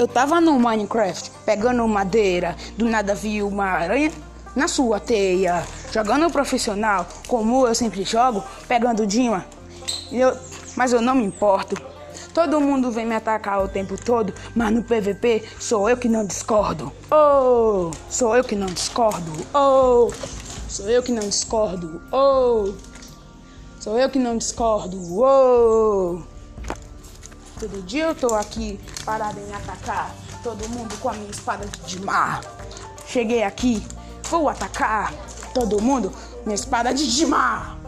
Eu tava no Minecraft pegando madeira, do nada vi uma aranha na sua teia, jogando profissional, como eu sempre jogo, pegando Dima. Eu, mas eu não me importo. Todo mundo vem me atacar o tempo todo, mas no PVP sou eu que não discordo. Oh, sou eu que não discordo. Oh, sou eu que não discordo. Oh, sou eu que não discordo. Oh. Todo dia eu tô aqui parado em atacar todo mundo com a minha espada de Dimar. Cheguei aqui, vou atacar todo mundo, minha espada de Dimar.